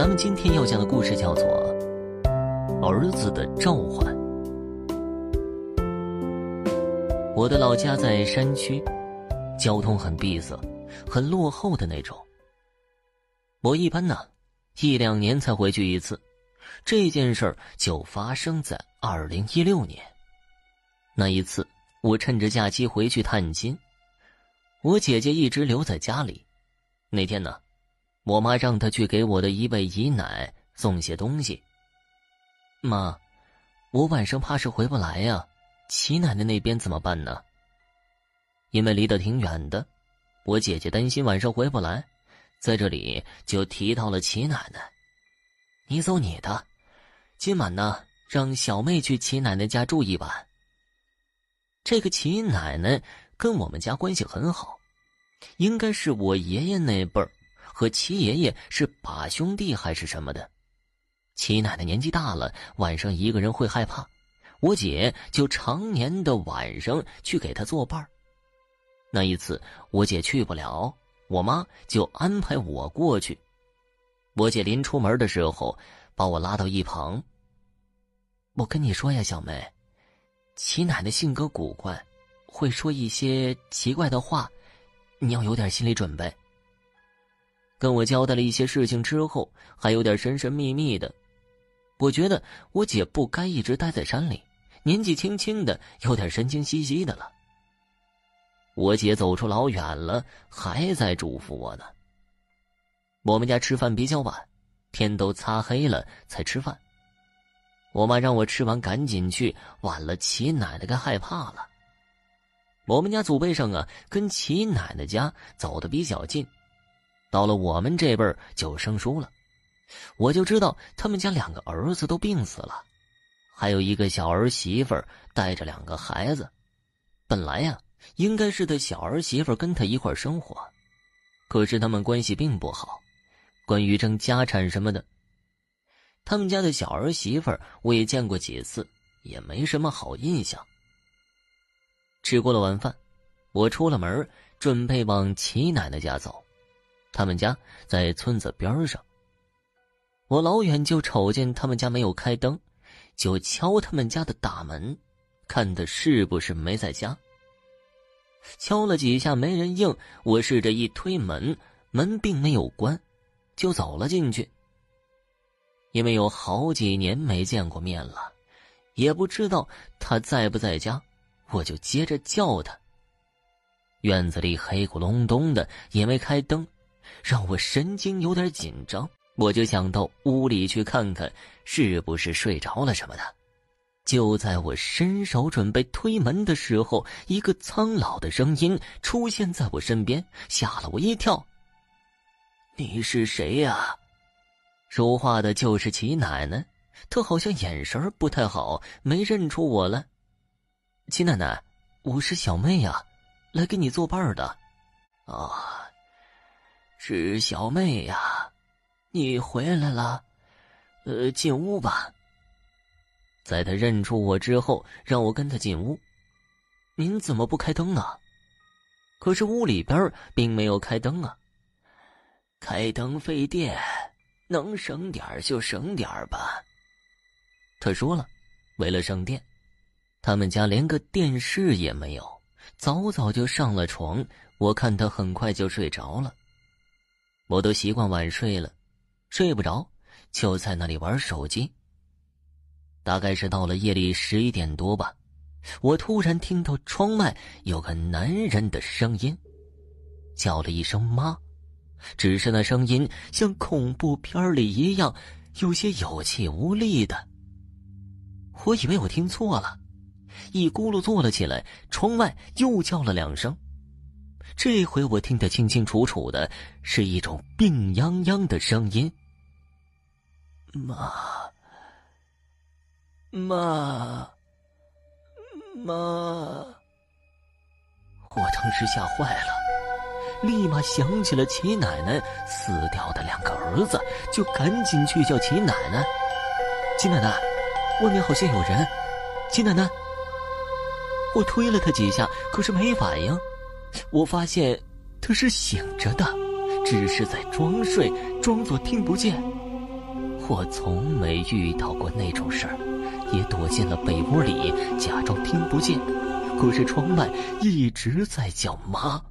咱们今天要讲的故事叫做《儿子的召唤》。我的老家在山区，交通很闭塞，很落后的那种。我一般呢，一两年才回去一次。这件事儿就发生在二零一六年。那一次，我趁着假期回去探亲，我姐姐一直留在家里。那天呢，我妈让她去给我的一位姨奶送些东西。妈，我晚上怕是回不来呀，齐奶奶那边怎么办呢？因为离得挺远的，我姐姐担心晚上回不来，在这里就提到了齐奶奶。你走你的，今晚呢，让小妹去齐奶奶家住一晚。这个齐奶奶跟我们家关系很好。应该是我爷爷那辈儿，和七爷爷是把兄弟还是什么的。七奶奶年纪大了，晚上一个人会害怕，我姐就常年的晚上去给她作伴。那一次我姐去不了，我妈就安排我过去。我姐临出门的时候，把我拉到一旁。我跟你说呀，小妹，齐奶奶性格古怪，会说一些奇怪的话。你要有点心理准备。跟我交代了一些事情之后，还有点神神秘秘的。我觉得我姐不该一直待在山里，年纪轻轻的，有点神经兮兮的了。我姐走出老远了，还在嘱咐我呢。我们家吃饭比较晚，天都擦黑了才吃饭。我妈让我吃完赶紧去，晚了齐奶奶该害怕了。我们家祖辈上啊，跟齐奶奶家走得比较近，到了我们这辈儿就生疏了。我就知道他们家两个儿子都病死了，还有一个小儿媳妇带着两个孩子。本来呀，应该是他小儿媳妇跟他一块生活，可是他们关系并不好，关于争家产什么的。他们家的小儿媳妇我也见过几次，也没什么好印象。吃过了晚饭，我出了门，准备往齐奶奶家走。他们家在村子边上。我老远就瞅见他们家没有开灯，就敲他们家的大门，看他是不是没在家。敲了几下没人应，我试着一推门，门并没有关，就走了进去。因为有好几年没见过面了，也不知道他在不在家。我就接着叫他。院子里黑咕隆咚的，也没开灯，让我神经有点紧张。我就想到屋里去看看，是不是睡着了什么的。就在我伸手准备推门的时候，一个苍老的声音出现在我身边，吓了我一跳。“你是谁呀？”说话的就是齐奶奶，她好像眼神不太好，没认出我来。齐奶奶，我是小妹呀，来给你作伴的。啊、是小妹呀，你回来了。呃，进屋吧。在他认出我之后，让我跟他进屋。您怎么不开灯啊？可是屋里边并没有开灯啊。开灯费电，能省点就省点吧。他说了，为了省电。他们家连个电视也没有，早早就上了床。我看他很快就睡着了。我都习惯晚睡了，睡不着，就在那里玩手机。大概是到了夜里十一点多吧，我突然听到窗外有个男人的声音，叫了一声“妈”，只是那声音像恐怖片里一样，有些有气无力的。我以为我听错了。一咕噜坐了起来，窗外又叫了两声。这回我听得清清楚楚的，是一种病怏怏的声音：“妈，妈，妈！”我当时吓坏了，立马想起了齐奶奶死掉的两个儿子，就赶紧去叫齐奶奶。齐奶奶，外面好像有人。齐奶奶。我推了他几下，可是没反应。我发现他是醒着的，只是在装睡，装作听不见。我从没遇到过那种事儿，也躲进了被窝里，假装听不见。可是窗外一直在叫妈。